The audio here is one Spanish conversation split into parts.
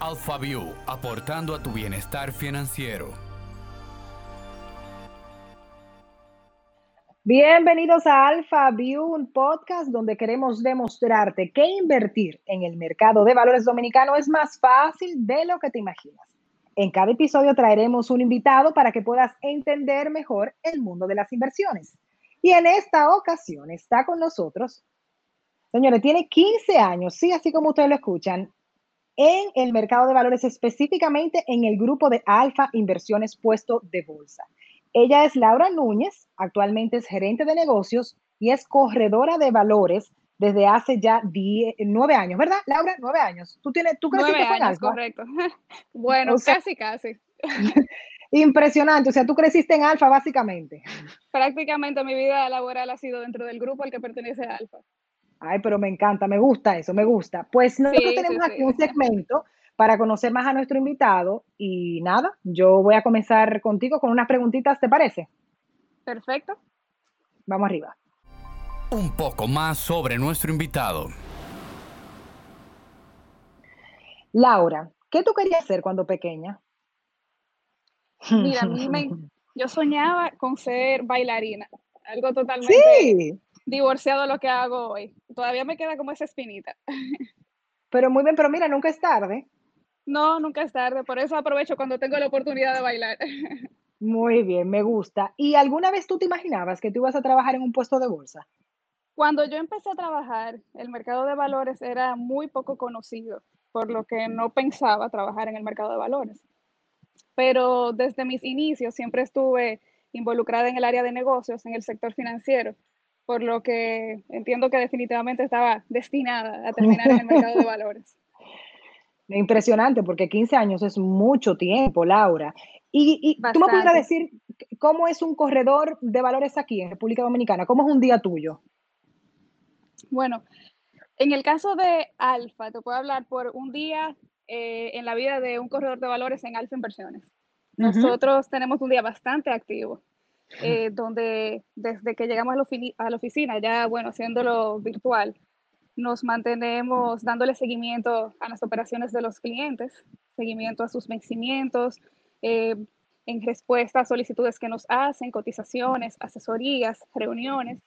AlphaView, aportando a tu bienestar financiero. Bienvenidos a Alpha View, un podcast donde queremos demostrarte que invertir en el mercado de valores dominicano es más fácil de lo que te imaginas. En cada episodio traeremos un invitado para que puedas entender mejor el mundo de las inversiones. Y en esta ocasión está con nosotros, señores, tiene 15 años, sí, así como ustedes lo escuchan, en el mercado de valores, específicamente en el grupo de Alfa Inversiones Puesto de Bolsa. Ella es Laura Núñez, actualmente es gerente de negocios y es corredora de valores desde hace ya nueve años, ¿verdad, Laura? Nueve años. ¿Tú, tienes, tú creciste nueve años, correcto. bueno, casi, casi. Impresionante, o sea, tú creciste en Alfa básicamente. Prácticamente mi vida laboral ha sido dentro del grupo al que pertenece Alfa. Ay, pero me encanta, me gusta eso, me gusta. Pues nosotros tenemos aquí un segmento para conocer más a nuestro invitado y nada, yo voy a comenzar contigo con unas preguntitas, ¿te parece? Perfecto. Vamos arriba. Un poco más sobre nuestro invitado. Laura, ¿qué tú querías hacer cuando pequeña? Mira, a mí me, yo soñaba con ser bailarina, algo totalmente sí divorciado lo que hago hoy. Todavía me queda como esa espinita. Pero muy bien, pero mira, nunca es tarde. No, nunca es tarde, por eso aprovecho cuando tengo la oportunidad de bailar. Muy bien, me gusta. ¿Y alguna vez tú te imaginabas que tú ibas a trabajar en un puesto de bolsa? Cuando yo empecé a trabajar, el mercado de valores era muy poco conocido, por lo que no pensaba trabajar en el mercado de valores. Pero desde mis inicios siempre estuve involucrada en el área de negocios, en el sector financiero, por lo que entiendo que definitivamente estaba destinada a terminar en el mercado de valores. Impresionante, porque 15 años es mucho tiempo, Laura. Y, tú me pudieras decir cómo es un corredor de valores aquí en República Dominicana, cómo es un día tuyo. Bueno, en el caso de Alfa, te puedo hablar por un día eh, en la vida de un corredor de valores en Alfa Inversiones. Nosotros tenemos un día bastante activo. Eh, donde desde que llegamos a la, oficina, ya bueno, haciéndolo virtual, nos mantenemos dándole seguimiento a las operaciones de los clientes, seguimiento a sus vencimientos, eh, en respuesta a solicitudes que nos hacen, cotizaciones, asesorías, reuniones.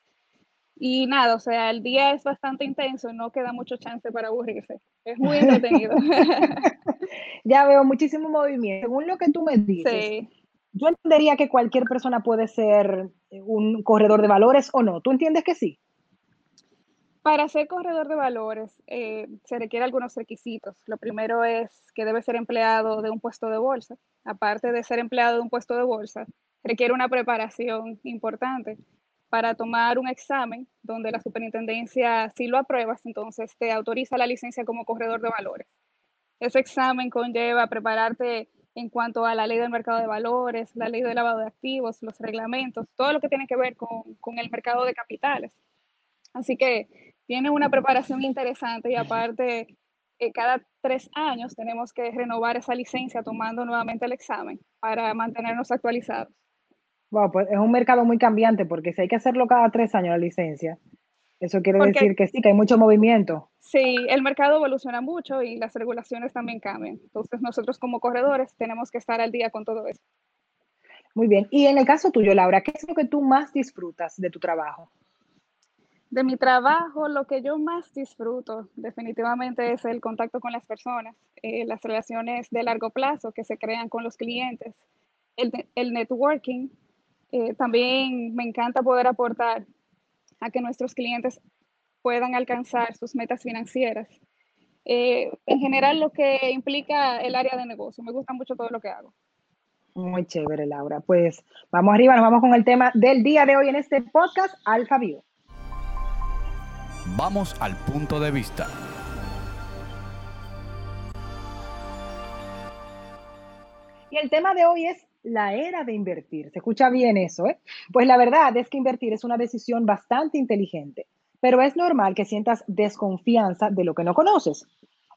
Y nada, o sea, el día es bastante intenso y no queda mucho chance para aburrirse. Es muy entretenido. ya veo muchísimo movimiento. Según lo que tú me dices, sí yo entendería que cualquier persona puede ser eh, un corredor de valores o no. ¿Tú entiendes que sí? Para ser corredor de valores eh, se requieren algunos requisitos. Lo primero es que debe ser empleado de un puesto de bolsa. Aparte de ser empleado de un puesto de bolsa, requiere una preparación importante para tomar un examen donde la superintendencia, si lo apruebas, entonces te autoriza la licencia como corredor de valores. Ese examen conlleva prepararte en cuanto a la ley del mercado de valores, la ley de lavado de activos, los reglamentos, todo lo que tiene que ver con, el mercado de capitales. Así que tiene una preparación interesante y aparte, eh, cada tres años tenemos que renovar esa licencia tomando nuevamente el examen para mantenernos actualizados. Wow, pues es un mercado muy cambiante porque si hay que hacerlo cada tres años la licencia, eso quiere decir que sí, que hay mucho movimiento. Sí, el mercado evoluciona mucho y las regulaciones también cambian. Entonces nosotros como corredores tenemos que estar al día con todo eso. Muy bien. Y en el caso tuyo, Laura, ¿qué es lo que tú más disfrutas de tu trabajo? De mi trabajo, lo que yo más disfruto definitivamente es el contacto con las personas, eh, las relaciones de largo plazo que se crean con los clientes, el, networking. Eh, también me encanta poder aportar a que nuestros clientes puedan alcanzar sus metas financieras. Eh, en general, lo que implica el área de negocio. Me gusta mucho todo lo que hago. Muy chévere, Laura. Pues vamos arriba, nos vamos con el tema del día de hoy en este podcast, Alfa Bio. Vamos al punto de vista. Y el tema de hoy es la era de invertir. Se escucha bien eso, ¿eh? Pues la verdad es que invertir es una decisión bastante inteligente, pero es normal que sientas desconfianza de lo que no conoces.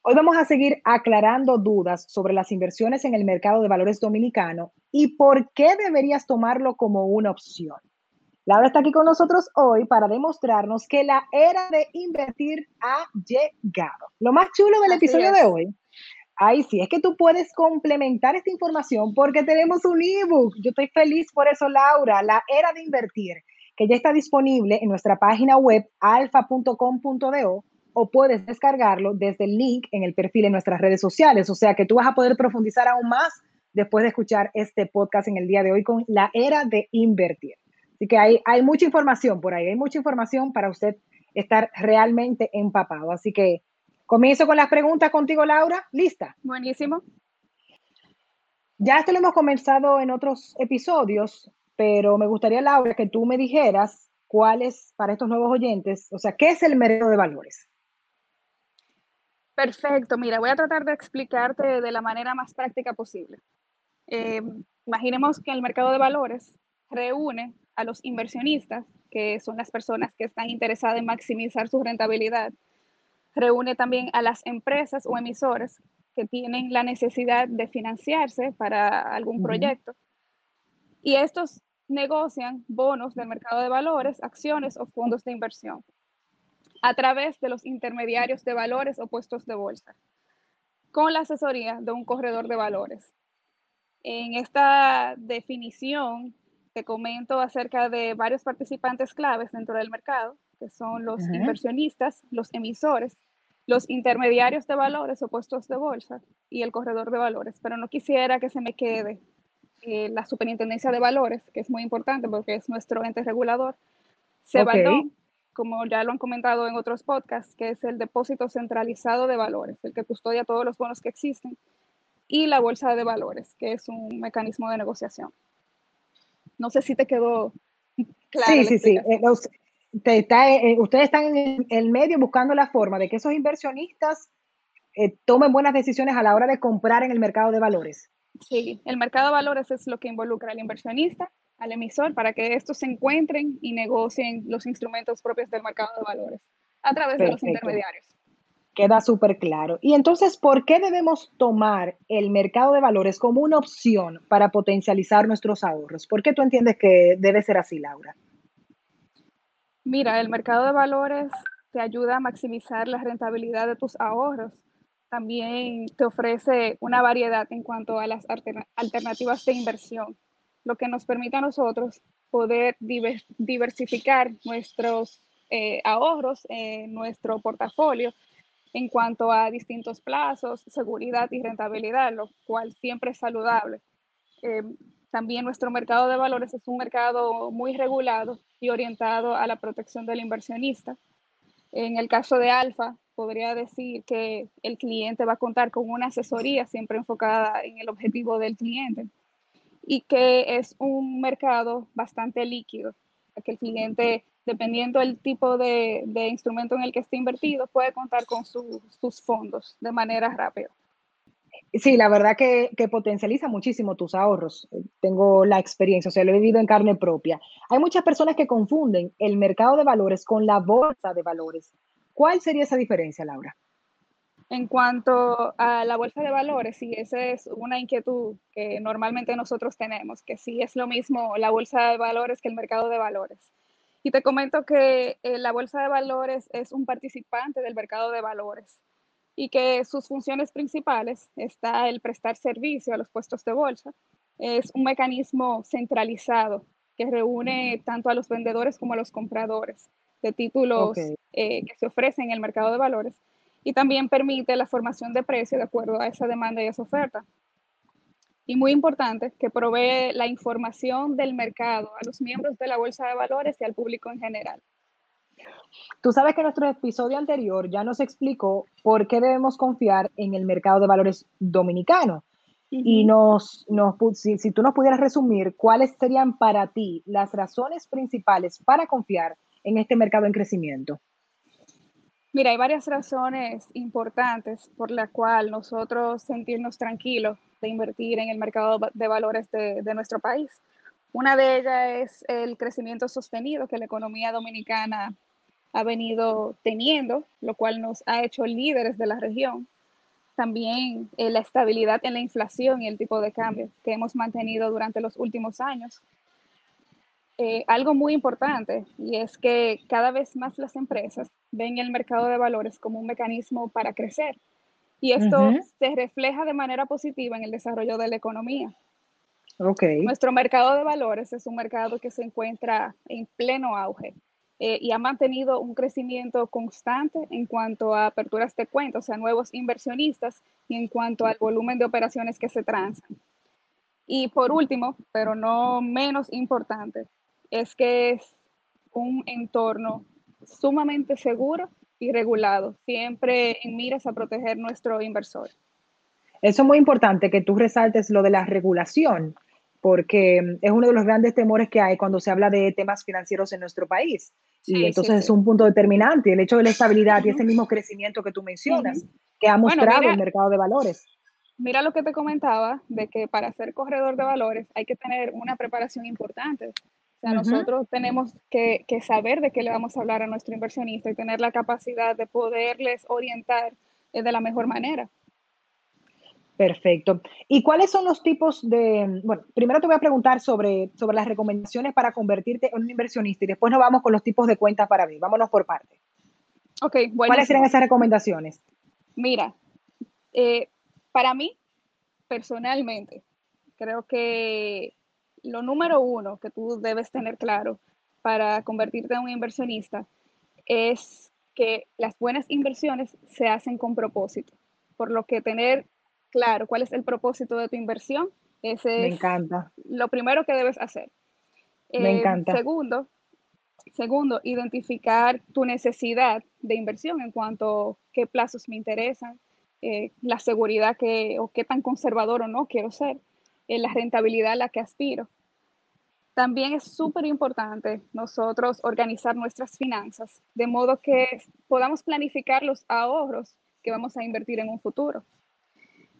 Hoy vamos a seguir aclarando dudas sobre las inversiones en el mercado de valores dominicano y por qué deberías tomarlo como una opción. Laura está aquí con nosotros hoy para demostrarnos que la era de invertir ha llegado. Lo más chulo del episodio de hoy Ay, sí, es que tú puedes complementar esta información porque tenemos un ebook. Yo estoy feliz por eso, Laura, La Era de Invertir, que ya está disponible en nuestra página web alfa.com.do o puedes descargarlo desde el link en el perfil en nuestras redes sociales. O sea que tú vas a poder profundizar aún más después de escuchar este podcast en el día de hoy con La Era de Invertir. Así que hay, hay mucha información por ahí, hay mucha información para usted estar realmente empapado. Así que Comienzo con las preguntas contigo, Laura. ¿Lista? Buenísimo. Ya esto lo hemos comenzado en otros episodios, pero me gustaría, Laura, que tú me dijeras cuál es, para estos nuevos oyentes, o sea, ¿qué es el mercado de valores? Perfecto, mira, voy a tratar de explicarte de la manera más práctica posible. Eh, imaginemos que el mercado de valores reúne a los inversionistas, que son las personas que están interesadas en maximizar su rentabilidad reúne también a las empresas o emisores que tienen la necesidad de financiarse para algún proyecto. Y estos negocian bonos del mercado de valores, acciones o fondos de inversión a través de los intermediarios de valores o puestos de bolsa, con la asesoría de un corredor de valores. En esta definición te comento acerca de varios participantes claves dentro del mercado, que son los inversionistas, los emisores, los intermediarios de valores o puestos de bolsa y el corredor de valores, pero no quisiera que se me quede eh, la superintendencia de valores, que es muy importante porque es nuestro ente regulador. Se okay. como ya lo han comentado en otros podcasts, que es el depósito centralizado de valores, el que custodia todos los bonos que existen, y la bolsa de valores, que es un mecanismo de negociación. No sé si te quedó claro. Sí, sí, sí. Eh, está, eh, eh, ustedes están en el medio buscando la forma de que esos inversionistas eh, tomen buenas decisiones a la hora de comprar en el mercado de valores. Sí, el mercado de valores es lo que involucra al inversionista, al emisor, para que estos se encuentren y negocien los instrumentos propios del mercado de valores a través Perfecto. de los intermediarios. Queda súper claro. Y entonces, ¿por qué debemos tomar el mercado de valores como una opción para potencializar nuestros ahorros? ¿Por qué tú entiendes que debe ser así, Laura? Mira, el mercado de valores te ayuda a maximizar la rentabilidad de tus ahorros. También te ofrece una variedad en cuanto a las alternativas de inversión, lo que nos permite a nosotros poder diversificar nuestros eh, ahorros en nuestro portafolio en cuanto a distintos plazos, seguridad y rentabilidad, lo cual siempre es saludable. Eh, también nuestro mercado de valores es un mercado muy regulado y orientado a la protección del inversionista. En el caso de Alfa, podría decir que el cliente va a contar con una asesoría siempre enfocada en el objetivo del cliente y que es un mercado bastante líquido, que el cliente, dependiendo del tipo de, de instrumento en el que esté invertido, puede contar con su, sus fondos de manera rápida. Sí, la verdad que, que, potencializa muchísimo tus ahorros. Tengo la experiencia, o sea, lo he vivido en carne propia. Hay muchas personas que confunden el mercado de valores con la bolsa de valores. ¿Cuál sería esa diferencia, Laura? En cuanto a la bolsa de valores, sí, esa es una inquietud que normalmente nosotros tenemos, que sí es lo mismo la bolsa de valores que el mercado de valores. Y te comento que eh, la bolsa de valores es un participante del mercado de valores y que sus funciones principales está el prestar servicio a los puestos de bolsa. Es un mecanismo centralizado que reúne tanto a los vendedores como a los compradores de títulos okay. eh, que se ofrecen en el mercado de valores y también permite la formación de precio de acuerdo a esa demanda y esa oferta. Y muy importante, que provee la información del mercado a los miembros de la bolsa de valores y al público en general. Tú sabes que en nuestro episodio anterior ya nos explicó por qué debemos confiar en el mercado de valores dominicano. Uh -huh. Y nos, nos si, si, tú nos pudieras resumir cuáles serían para ti las razones principales para confiar en este mercado en crecimiento. Mira, hay varias razones importantes por las cuales nosotros sentirnos tranquilos de invertir en el mercado de valores de, de nuestro país. Una de ellas es el crecimiento sostenido que la economía dominicana ha venido teniendo, lo cual nos ha hecho líderes de la región. También eh, la estabilidad en la inflación y el tipo de cambio que hemos mantenido durante los últimos años. Eh, algo muy importante y es que cada vez más las empresas ven el mercado de valores como un mecanismo para crecer y esto se refleja de manera positiva en el desarrollo de la economía. Okay. Nuestro mercado de valores es un mercado que se encuentra en pleno auge eh, y ha mantenido un crecimiento constante en cuanto a aperturas de cuentas, o sea, nuevos inversionistas y en cuanto al volumen de operaciones que se transan. Y por último, pero no menos importante, es que es un entorno sumamente seguro y regulado, siempre en miras a proteger nuestro inversor. Eso es muy importante que tú resaltes lo de la regulación, porque es uno de los grandes temores que hay cuando se habla de temas financieros en nuestro país. y entonces es un punto determinante, el hecho de la estabilidad y ese mismo crecimiento que tú mencionas, que ha mostrado el mercado de valores. Mira lo que te comentaba, de que para ser corredor de valores hay que tener una preparación importante. O sea, nosotros tenemos que, que, saber de qué le vamos a hablar a nuestro inversionista y tener la capacidad de poderles orientar de la mejor manera. Perfecto. ¿Y cuáles son los tipos de, bueno, primero te voy a preguntar sobre, sobre las recomendaciones para convertirte en un inversionista y después nos vamos con los tipos de cuentas para abrir. Vámonos por parte. Ok, bueno. ¿Cuáles serían esas recomendaciones? Mira, eh, para mí, personalmente, creo que lo número uno que tú debes tener claro para convertirte en un inversionista es que las buenas inversiones se hacen con propósito, por lo que tener claro cuál es el propósito de tu inversión. Ese Me encanta. lo primero que debes hacer. Me eh, encanta. Segundo, segundo, identificar tu necesidad de inversión en cuanto a qué plazos me interesan, eh, la seguridad que, o qué tan conservador o no quiero ser, eh, la rentabilidad a la que aspiro. También es súper importante nosotros organizar nuestras finanzas de modo que podamos planificar los ahorros que vamos a invertir en un futuro.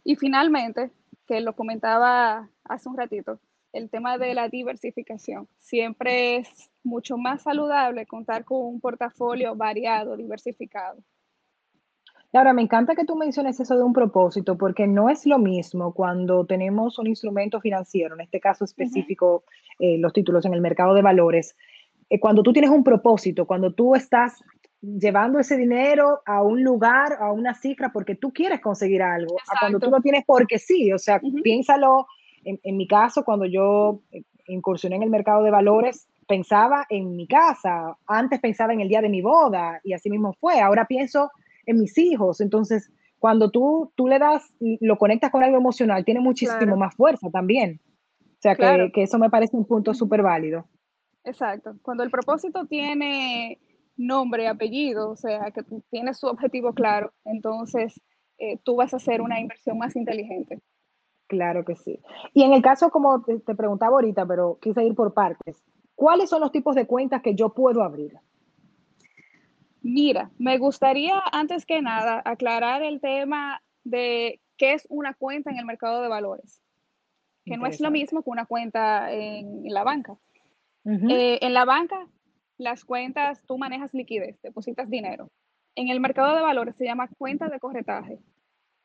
Y finalmente, que lo comentaba hace un ratito, el tema de la diversificación. Siempre es mucho más saludable contar con un portafolio variado, diversificado. Ahora, me encanta que tú menciones eso de un propósito, porque no es lo mismo cuando tenemos un instrumento financiero, en este caso específico, eh, los títulos en el mercado de valores, eh, cuando tú tienes un propósito, cuando tú estás llevando ese dinero a un lugar, a una cifra, porque tú quieres conseguir algo, a cuando tú lo tienes porque sí, o sea, piénsalo, en, mi caso, cuando yo eh, incursioné en el mercado de valores, pensaba en mi casa, antes pensaba en el día de mi boda y así mismo fue, ahora pienso en mis hijos, entonces cuando tú, tú le das, lo conectas con algo emocional, tiene muchísimo más fuerza también. O sea, que, que eso me parece un punto súper válido. Exacto. Cuando el propósito tiene nombre, apellido, o sea, que tú tienes su objetivo claro, entonces eh, tú vas a hacer una inversión más inteligente. Claro que sí. Y en el caso, como te, preguntaba ahorita, pero quise ir por partes, ¿cuáles son los tipos de cuentas que yo puedo abrir? Mira, me gustaría antes que nada aclarar el tema de qué es una cuenta en el mercado de valores, que no es lo mismo que una cuenta en la banca. Eh, en la banca las cuentas, tú manejas liquidez, depositas dinero. En el mercado de valores se llama cuenta de corretaje.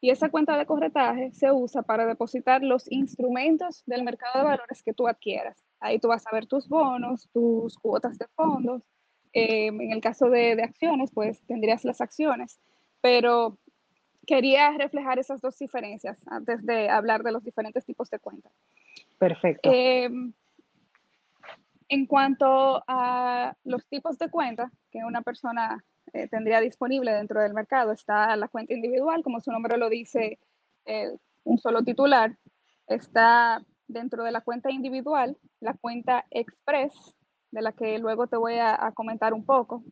Y esa cuenta de corretaje se usa para depositar los instrumentos del mercado de valores que tú adquieras. Ahí tú vas a ver tus bonos, tus cuotas de fondos. Em, en el caso de, acciones, pues tendrías las acciones. Pero quería reflejar esas dos diferencias antes de hablar de los diferentes tipos de cuentas. Perfecto. Em, en cuanto a los tipos de cuenta que una persona eh, tendría disponible dentro del mercado, está la cuenta individual, como su nombre lo dice, eh, un solo titular. Está dentro de la cuenta individual la cuenta Express, de la que luego te voy a, comentar un poco,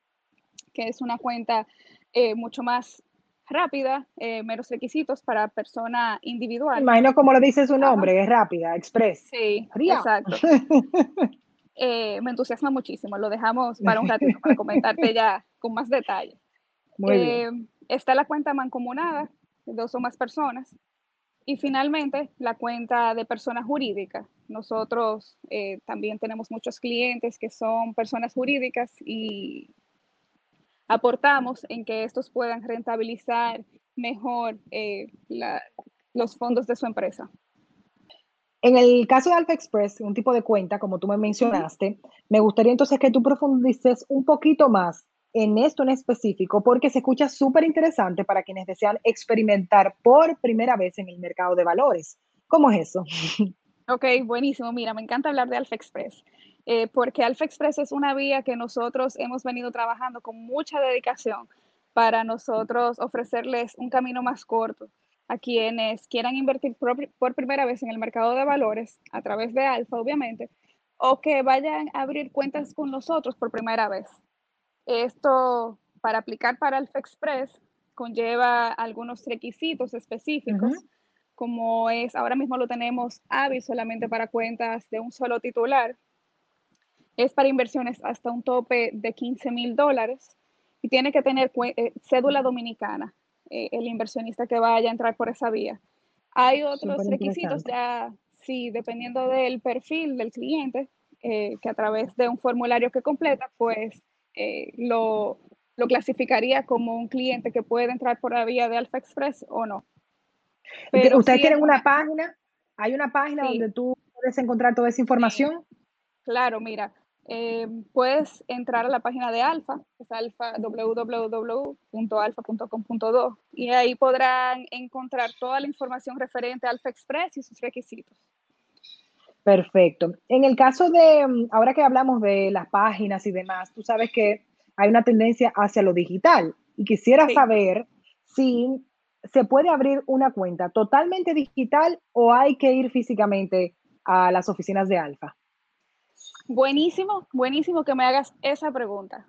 que es una cuenta eh, mucho más rápida, menos requisitos para persona individual. Imagino como lo dice su nombre, es rápida, express. Sí, exacto. Eh, me entusiasma muchísimo. Lo dejamos para un ratito para comentarte ya con más detalle. Eh, está la cuenta mancomunada, dos o más personas. Y finalmente, la cuenta de persona jurídica. Nosotros eh, también tenemos muchos clientes que son personas jurídicas y aportamos en que estos puedan rentabilizar mejor los fondos de su empresa. En el caso de Alpha Express, un tipo de cuenta, como tú me mencionaste, me gustaría entonces que tú profundices un poquito más en esto en específico porque se escucha súper interesante para quienes desean experimentar por primera vez en el mercado de valores. ¿Cómo es eso? Ok, buenísimo. Mira, me encanta hablar de Alfa Express, eh, porque Alfa Express es una vía que nosotros hemos venido trabajando con mucha dedicación para nosotros ofrecerles un camino más corto a quienes quieran invertir por, primera vez en el mercado de valores a través de Alfa, obviamente, o que vayan a abrir cuentas con nosotros por primera vez. Esto, para aplicar para Alfa Express, conlleva algunos requisitos específicos, como es, ahora mismo lo tenemos hábil solamente para cuentas de un solo titular. Es para inversiones hasta un tope de 15 mil dólares y tiene que tener eh, cédula dominicana, eh, el inversionista que vaya a entrar por esa vía. Hay otros requisitos ya, sí, dependiendo del perfil del cliente, eh, que a través de un formulario que completa, pues lo, lo clasificaría como un cliente que puede entrar por la vía de Alfa Express o no. Pero ¿Ustedes tienen una página? ¿Hay una página donde tú puedes encontrar toda esa información? Claro, mira, eh, puedes entrar a la página de Alfa, es alfa, www.alfa.com.do, y ahí podrán encontrar toda la información referente a Alfa Express y sus requisitos. Perfecto. En el caso de, mm, ahora que hablamos de las páginas y demás, tú sabes que hay una tendencia hacia lo digital y quisiera saber si se puede abrir una cuenta totalmente digital o hay que ir físicamente a las oficinas de Alfa. Buenísimo, buenísimo que me hagas esa pregunta.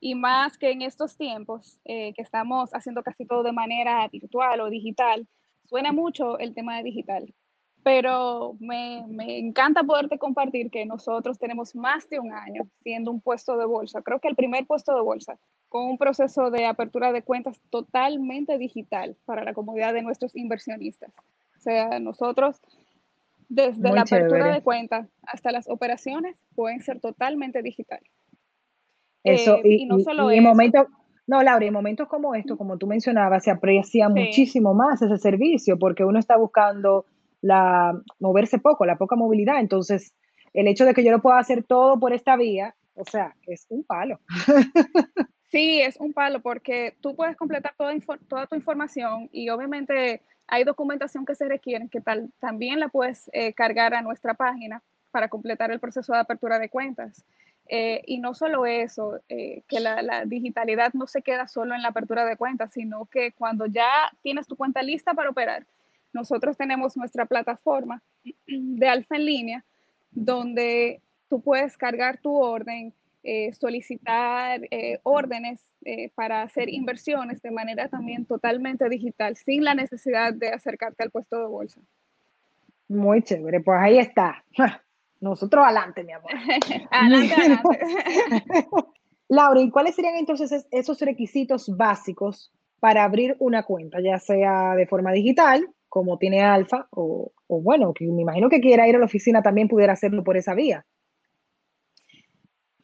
Y más que en estos tiempos eh, que estamos haciendo casi todo de manera virtual o digital, suena mucho el tema de digital. Pero me, me encanta poderte compartir que nosotros tenemos más de un año siendo un puesto de bolsa. Creo que el primer puesto de bolsa con un proceso de apertura de cuentas totalmente digital para la comodidad de nuestros inversionistas. O sea, nosotros desde la apertura de cuenta hasta las operaciones pueden ser totalmente digitales. Eso, eh, y, no solo en momentos, no, Laura, en momentos como estos, como tú mencionabas, se aprecia muchísimo más ese servicio porque uno está buscando la moverse poco, la poca movilidad. Entonces, el hecho de que yo lo pueda hacer todo por esta vía, o sea, es un palo. Sí, es un palo porque tú puedes completar toda, toda tu información y obviamente hay documentación que se requiere que tal, también la puedes eh, cargar a nuestra página para completar el proceso de apertura de cuentas. Eh, y no solo eso, eh, que la, digitalidad no se queda solo en la apertura de cuentas, sino que cuando ya tienes tu cuenta lista para operar, nosotros tenemos nuestra plataforma de alfa en línea, donde tú puedes cargar tu orden, solicitar órdenes eh, para hacer inversiones de manera también totalmente digital, sin la necesidad de acercarte al puesto de bolsa. Muy chévere, pues ahí está. Nosotros adelante, mi amor. adelante, adelante. Laura, ¿y cuáles serían entonces esos requisitos básicos para abrir una cuenta, ya sea de forma digital, como tiene Alfa, o, o bueno, que me imagino que quiera ir a la oficina también pudiera hacerlo por esa vía?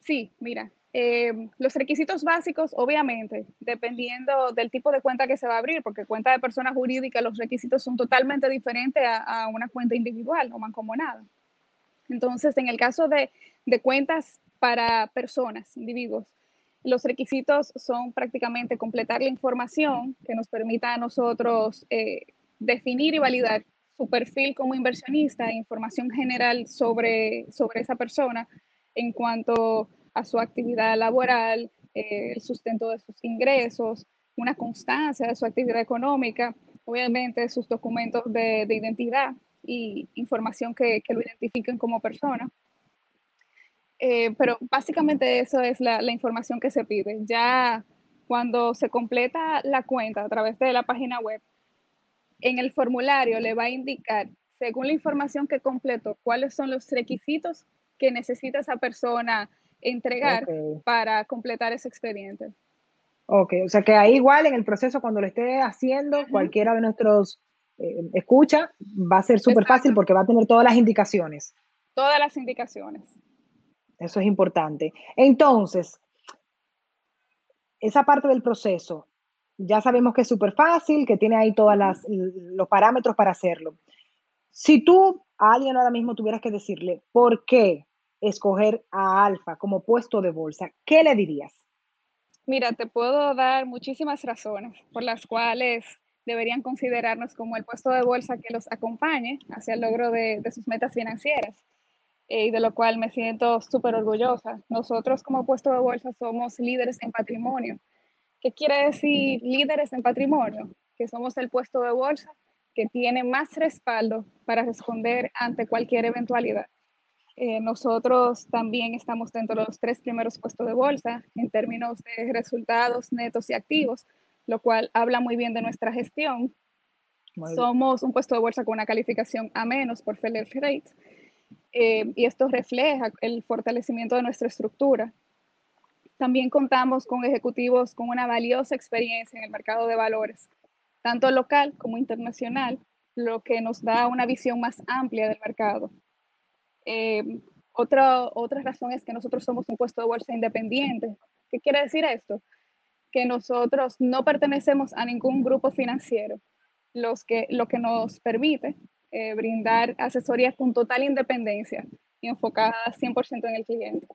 Sí, mira, eh, los requisitos básicos, obviamente, dependiendo del tipo de cuenta que se va a abrir, porque cuenta de persona jurídica, los requisitos son totalmente diferentes a, una cuenta individual o mancomunada. Entonces, en el caso de, cuentas para personas, individuos, los requisitos son prácticamente completar la información que nos permita a nosotros eh, definir y validar su perfil como inversionista, información general sobre, sobre esa persona en cuanto a su actividad laboral, eh, el sustento de sus ingresos, una constancia de su actividad económica, obviamente sus documentos de, identidad y información que, lo identifiquen como persona. Eh, pero básicamente eso es la, la, información que se pide. Ya cuando se completa la cuenta a través de la página web, en el formulario le va a indicar, según la información que completó, cuáles son los requisitos que necesita esa persona entregar para completar ese expediente. Ok, o sea que ahí igual en el proceso cuando lo esté haciendo, cualquiera de nuestros eh, escucha, va a ser súper fácil porque va a tener todas las indicaciones. Todas las indicaciones. Eso es importante. Entonces, esa parte del proceso, ya sabemos que es súper fácil, que tiene ahí todos los parámetros para hacerlo. Si tú a alguien ahora mismo tuvieras que decirle por qué escoger a Alfa como puesto de bolsa, ¿qué le dirías? Mira, te puedo dar muchísimas razones por las cuales deberían considerarnos como el puesto de bolsa que los acompañe hacia el logro de, sus metas financieras eh, y de lo cual me siento súper orgullosa. Nosotros como puesto de bolsa somos líderes en patrimonio. ¿Qué quiere decir líderes en patrimonio? Que somos el puesto de bolsa que tiene más respaldo para responder ante cualquier eventualidad. Eh, nosotros también estamos dentro de los tres primeros puestos de bolsa en términos de resultados netos y activos, lo cual habla muy bien de nuestra gestión. Somos un puesto de bolsa con una calificación A menos por Feller Rate eh, y esto refleja el fortalecimiento de nuestra estructura. También contamos con ejecutivos con una valiosa experiencia en el mercado de valores, tanto local como internacional, lo que nos da una visión más amplia del mercado. Eh, otra, otra razón es que nosotros somos un puesto de bolsa independiente. ¿Qué quiere decir esto? Que nosotros no pertenecemos a ningún grupo financiero, los que, lo que nos permite eh, brindar asesoría con total independencia y enfocada 100% en el cliente.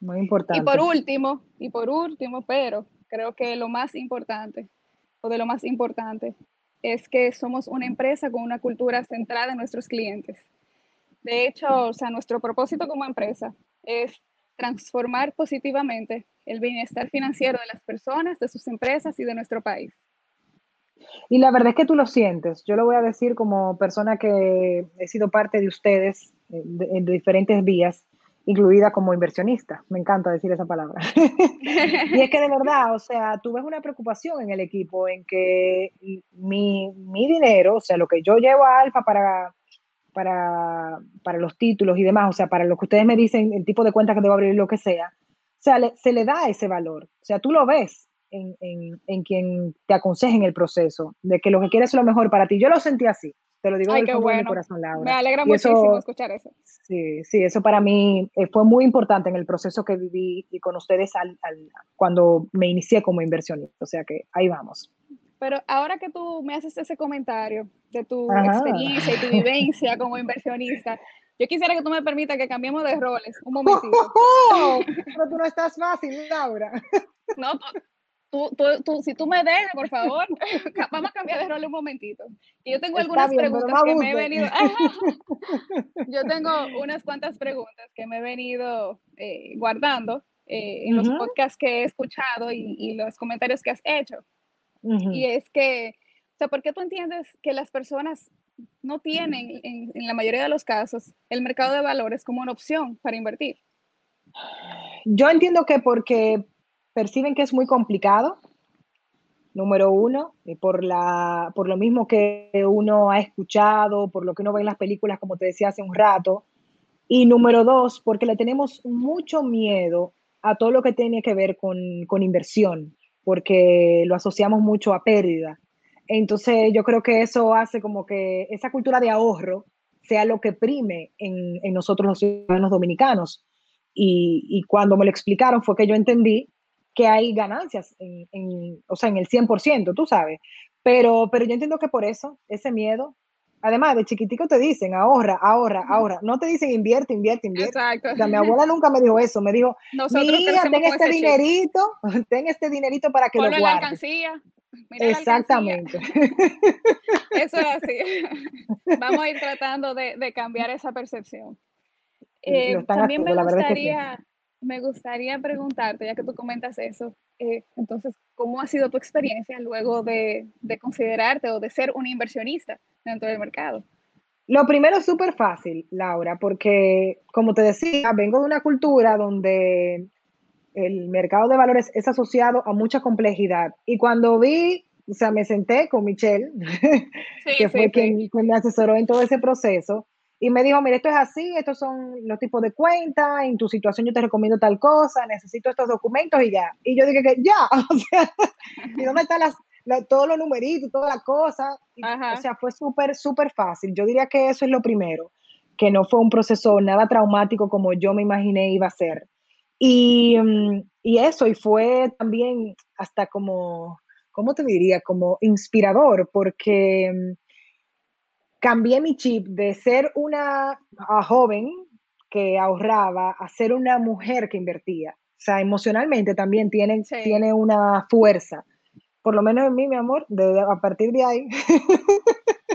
Muy importante. Y por último, y por último, pero creo que lo más importante, o de lo más importante, es que somos una empresa con una cultura centrada en nuestros clientes. De hecho, o sea, nuestro propósito como empresa es transformar positivamente el bienestar financiero de las personas, de sus empresas y de nuestro país. Y la verdad es que tú lo sientes. Yo lo voy a decir como persona que he sido parte de ustedes eh, en diferentes vías, incluida como inversionista. Me encanta decir esa palabra. y es que de verdad, o sea, tú ves una preocupación en el equipo en que mi, mi dinero, o sea, lo que yo llevo a Alfa para para, para, los títulos y demás, o sea, para lo que ustedes me dicen, el tipo de cuenta que debo abrir, lo que sea, o sea, se le da ese valor. O sea, tú lo ves en, en, en, quien te aconseja en el proceso, de que lo que quieres es lo mejor para ti. Yo lo sentí así, te lo digo Ay, de mi corazón, Laura. Me alegra muchísimo escuchar eso. Sí, sí, eso para mí eh, fue muy importante en el proceso que viví y con ustedes al, al, cuando me inicié como inversionista. O sea que ahí vamos. Pero ahora que tú me haces ese comentario de tu experiencia y tu vivencia como inversionista, yo quisiera que tú me permitas que cambiemos de roles un momentito. pero tú no estás fácil, Laura. No, tú, tú, tú, si tú me dejas, por favor, vamos a cambiar de rol un momentito. Y yo tengo algunas preguntas que me he venido... yo tengo unas cuantas preguntas que me he venido eh, guardando eh, en los podcasts que he escuchado y, y los comentarios que has hecho. Y es que, o sea, ¿por qué tú entiendes que las personas no tienen, en, la mayoría de los casos, el mercado de valores como una opción para invertir? Yo entiendo que porque perciben que es muy complicado, número uno, y por, la, por lo mismo que uno ha escuchado, por lo que uno ve en las películas, como te decía hace un rato, y número dos, porque le tenemos mucho miedo a todo lo que tiene que ver con, con inversión porque lo asociamos mucho a pérdida. Entonces yo creo que eso hace como que esa cultura de ahorro sea lo que prime en, en nosotros los ciudadanos dominicanos. Y, y, cuando me lo explicaron fue que yo entendí que hay ganancias, en, en, o sea, en el 100%, tú sabes. Pero, pero yo entiendo que por eso, ese miedo, Además, de chiquitico te dicen ahorra, ahorra, ahorra. No te dicen invierte, invierte, invierte. Exacto. O sea, mi abuela nunca me dijo eso. Me dijo, mira, ten este dinerito, ten este dinerito para que lo guardes. la alcancía. Exactamente. eso es así. Vamos a ir tratando de, de cambiar esa percepción. Eh, también me gustaría, me gustaría preguntarte, ya que tú comentas eso, eh, entonces, ¿cómo ha sido tu experiencia luego de, de considerarte o de ser un inversionista? dentro del mercado? Lo primero es súper fácil, Laura, porque como te decía, vengo de una cultura donde el mercado de valores es asociado a mucha complejidad. Y cuando vi, o sea, me senté con Michelle, que fue Quien, me asesoró en todo ese proceso, y me dijo, mira, esto es así, estos son los tipos de cuentas, en tu situación yo te recomiendo tal cosa, necesito estos documentos y ya. Y yo dije que ya, o sea, ¿y dónde están las, todos los numeritos, toda la cosa. o sea, fue súper, súper fácil. Yo diría que eso es lo primero, que no fue un proceso nada traumático como yo me imaginé iba a ser. Y, mm, y eso, y fue también hasta como, ¿cómo te diría? Como inspirador, porque mm, cambié mi chip de ser una joven que ahorraba a ser una mujer que invertía. sea, emocionalmente también tiene, tiene una fuerza. Por lo menos en mí, mi amor, de, a partir de ahí.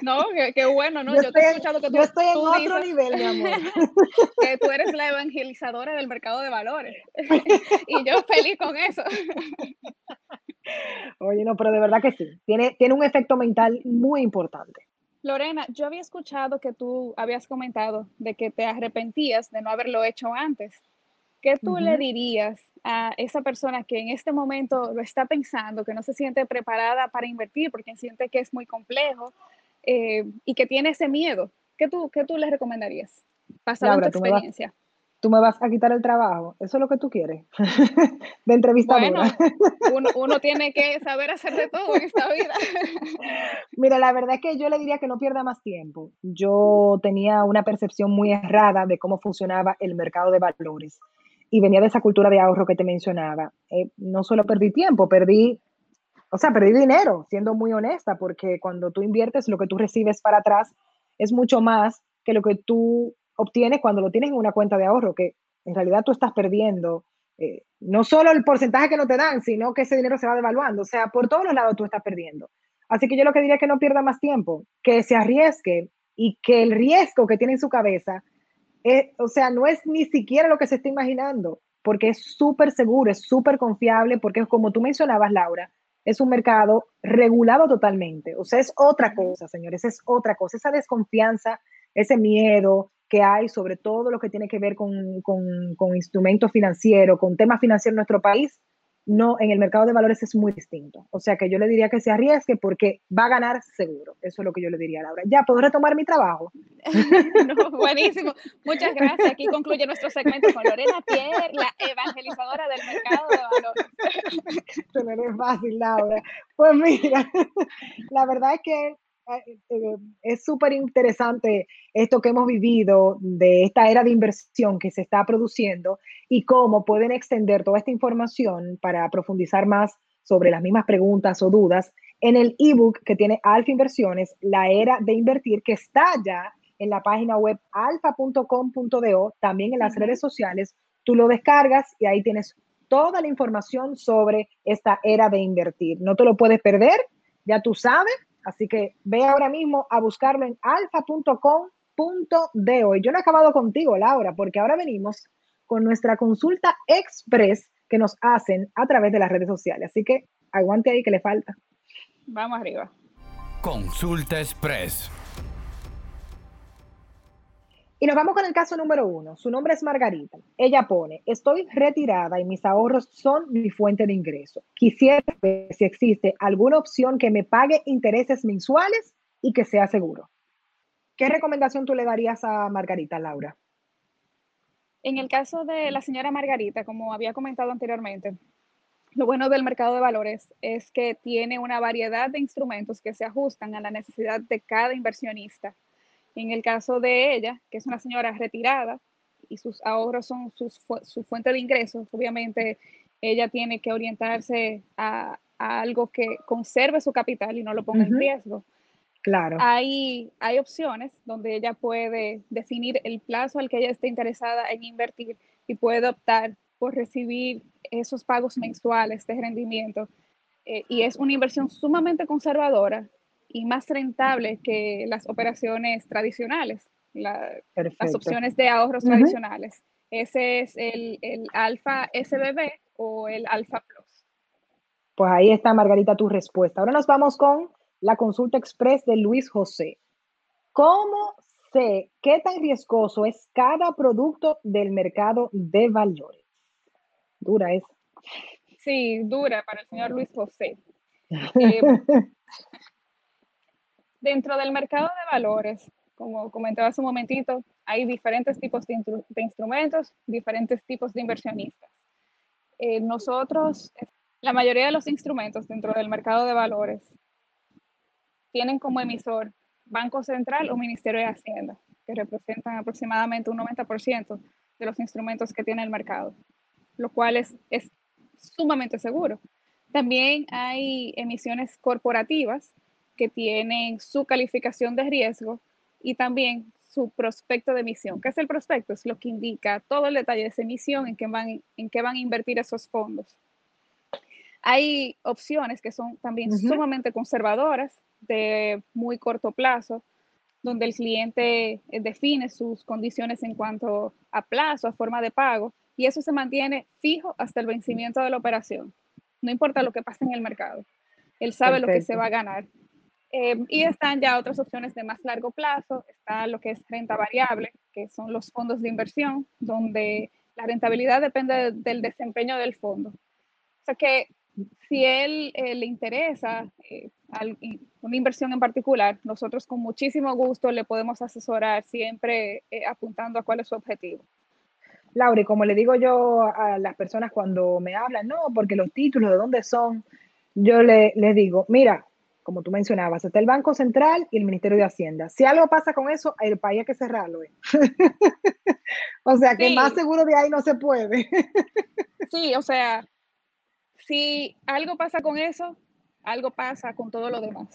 No, qué, bueno, ¿no? Yo, estoy, he escuchado que tú, yo estoy en otro nivel, mi amor. Que tú eres la evangelizadora del mercado de valores. Y yo feliz con eso. Oye, no, pero de verdad que sí. Tiene, tiene un efecto mental muy importante. Lorena, yo había escuchado que tú habías comentado de que te arrepentías de no haberlo hecho antes. ¿Qué tú le dirías a esa persona que en este momento lo está pensando, que no se siente preparada para invertir porque siente que es muy complejo eh, y que tiene ese miedo? ¿Qué tú, qué tú le recomendarías? Basado tu experiencia tú me vas a quitar el trabajo. Eso es lo que tú quieres. de entrevistadora. Bueno, uno, tiene que saber hacer de todo en esta vida. Mira, la verdad es que yo le diría que no pierda más tiempo. Yo tenía una percepción muy errada de cómo funcionaba el mercado de valores y venía de esa cultura de ahorro que te mencionaba. Eh, no solo perdí tiempo, perdí, o sea, perdí dinero, siendo muy honesta, porque cuando tú inviertes, lo que tú recibes para atrás es mucho más que lo que tú obtienes cuando lo tienes en una cuenta de ahorro, que en realidad tú estás perdiendo eh, no solo el porcentaje que no te dan, sino que ese dinero se va devaluando. O sea, por todos los lados tú estás perdiendo. Así que yo lo que diría es que no pierda más tiempo, que se arriesgue y que el riesgo que tiene en su cabeza, o sea, no es ni siquiera lo que se está imaginando, porque es súper seguro, es súper confiable, porque como tú mencionabas, Laura, es un mercado regulado totalmente. O sea, es otra cosa, señores, es otra cosa. Esa desconfianza, ese miedo, que hay sobre todo lo que tiene que ver con, con, instrumentos financieros, con temas financieros en nuestro país, no, en el mercado de valores es muy distinto. O sea que yo le diría que se arriesgue porque va a ganar seguro. Eso es lo que yo le diría a Laura. Ya, ¿puedo retomar mi trabajo? buenísimo. Muchas gracias. Aquí concluye nuestro segmento con Lorena Pierre, la evangelizadora del mercado de valores. Eso no es fácil, Laura. Pues mira, la verdad es que es súper interesante esto que hemos vivido de esta era de inversión que se está produciendo y cómo pueden extender toda esta información para profundizar más sobre las mismas preguntas o dudas en el ebook que tiene Alfa Inversiones, La Era de Invertir, que está ya en la página web alfa.com.do, también en las redes sociales. Tú lo descargas y ahí tienes toda la información sobre esta era de invertir. No te lo puedes perder, ya tú sabes, Así que ve ahora mismo a buscarlo en alfa.com.de. Y yo no he acabado contigo, Laura, porque ahora venimos con nuestra consulta express que nos hacen a través de las redes sociales. Así que aguante ahí que le falta. Vamos arriba. Consulta express. Y nos vamos con el caso número uno. Su nombre es Margarita. Ella pone, estoy retirada y mis ahorros son mi fuente de ingreso. Quisiera ver si existe alguna opción que me pague intereses mensuales y que sea seguro. ¿Qué recomendación tú le darías a Margarita, Laura? En el caso de la señora Margarita, como había comentado anteriormente, lo bueno del mercado de valores es que tiene una variedad de instrumentos que se ajustan a la necesidad de cada inversionista en el caso de ella, que es una señora retirada y sus ahorros son su fuente de ingresos, obviamente ella tiene que orientarse a, algo que conserve su capital y no lo ponga en riesgo. Claro. Hay, hay opciones donde ella puede definir el plazo al que ella esté interesada en invertir y puede optar por recibir esos pagos mensuales de rendimiento. Eh, y es una inversión sumamente conservadora y más rentable que las operaciones tradicionales, las opciones de ahorros tradicionales. Ese es el, el Alfa SBB o el Alfa Plus. Pues ahí está, Margarita, tu respuesta. Ahora nos vamos con la consulta express de Luis José. ¿Cómo sé qué tan riesgoso es cada producto del mercado de valores? Dura es. Sí, dura para el señor Luis José. Eh, Dentro del mercado de valores, como comentaba hace un momentito, hay diferentes tipos de, instrumentos, diferentes tipos de inversionistas. Eh, nosotros, la mayoría de los instrumentos dentro del mercado de valores tienen como emisor Banco Central o Ministerio de Hacienda, que representan aproximadamente un 90% de los instrumentos que tiene el mercado, lo cual es, es sumamente seguro. También hay emisiones corporativas que tienen su calificación de riesgo y también su prospecto de emisión. ¿Qué es el prospecto? Es lo que indica todo el detalle de esa emisión, en qué van, en qué van a invertir esos fondos. Hay opciones que son también sumamente conservadoras, de muy corto plazo, donde el cliente eh, define sus condiciones en cuanto a plazo, a forma de pago, y eso se mantiene fijo hasta el vencimiento de la operación. No importa lo que pase en el mercado. Él sabe lo que se va a ganar. Em, y están ya otras opciones de más largo plazo. Está lo que es renta variable, que son los fondos de inversión, donde la rentabilidad depende del desempeño del fondo. O sea que si él eh, le interesa eh, una inversión en particular, nosotros con muchísimo gusto le podemos asesorar siempre eh, apuntando a cuál es su objetivo. Laura, como le digo yo a las personas cuando me hablan, no, porque los títulos, ¿de dónde son? Yo le, les digo, mira, como tú mencionabas, está el Banco Central y el Ministerio de Hacienda. Si algo pasa con eso, el país hay que cerrarlo. o sea, que más seguro de ahí no se puede. sí, o sea, si algo pasa con eso, algo pasa con todo lo demás.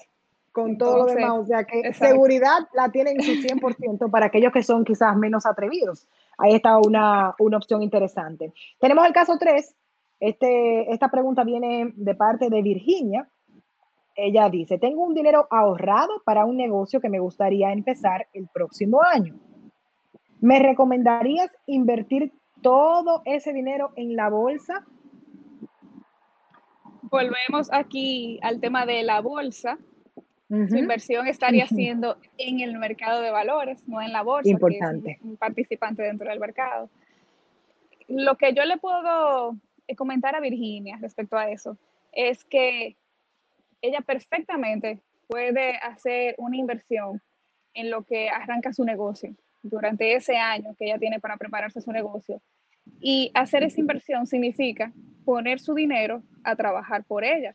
Con todo lo demás, o sea que seguridad la tienen su 100% para aquellos que son quizás menos atrevidos. Ahí está una, opción interesante. Tenemos el caso 3. Este, esta pregunta viene de parte de Virginia. Ella dice, tengo un dinero ahorrado para un negocio que me gustaría empezar el próximo año. ¿Me recomendarías invertir todo ese dinero en la bolsa volvemos aquí al tema de la bolsa. Su inversión estaría siendo en el mercado de valores, no en la bolsa, Importante. que es un, participante dentro del mercado. Lo que yo le puedo eh, comentar a Virginia respecto a eso es que ella perfectamente puede hacer una inversión en lo que arranca su negocio durante ese año que ella tiene para prepararse su negocio. Y hacer esa inversión significa poner su dinero a trabajar por ella.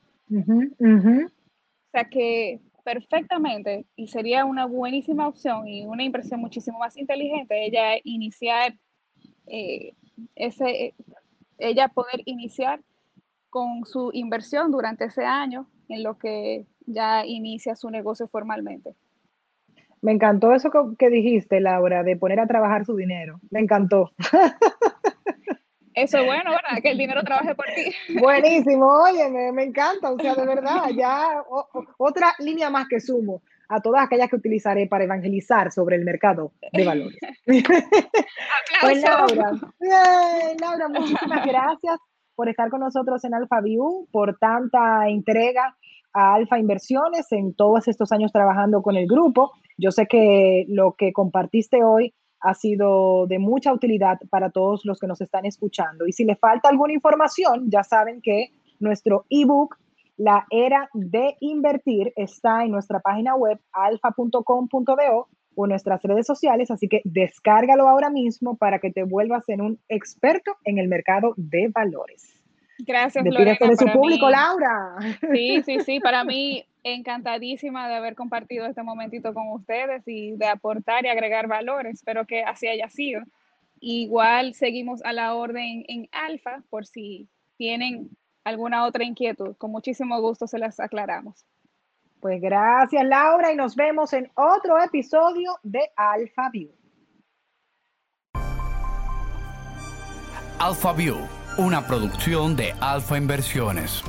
O sea que perfectamente, y sería una buenísima opción y una inversión muchísimo más inteligente, ella iniciar eh, ese, ella poder iniciar con su inversión durante ese año en lo que ya inicia su negocio formalmente. Me encantó eso que dijiste, Laura, de poner a trabajar su dinero. Me encantó. Eso es bueno, ¿verdad? Que el dinero trabaje por ti. Buenísimo, oye, me, encanta, o sea, de verdad, ya otra línea más que sumo a todas aquellas que utilizaré para evangelizar sobre el mercado de valores. pues Laura, Laura, muchísimas gracias por estar con nosotros en Alfa View, por tanta entrega a Alfa Inversiones en todos estos años trabajando con el grupo. Yo sé que lo que compartiste hoy ha sido de mucha utilidad para todos los que nos están escuchando. Y si le falta alguna información, ya saben que nuestro ebook, La Era de Invertir, está en nuestra página web alfa.com.do o nuestras redes sociales, así que descárgalo ahora mismo para que te vuelvas en un experto en el mercado de valores. Gracias, Lorena. de su público, Laura. Sí, sí, sí, para mí encantadísima de haber compartido este momentito con ustedes y de aportar y agregar valor. Espero que así haya sido. Igual seguimos a la orden en alfa por si tienen alguna otra inquietud. Con muchísimo gusto se las aclaramos. Pues gracias Laura y nos vemos en otro episodio de Alfa View. Alfa View, una producción de Alfa Inversiones.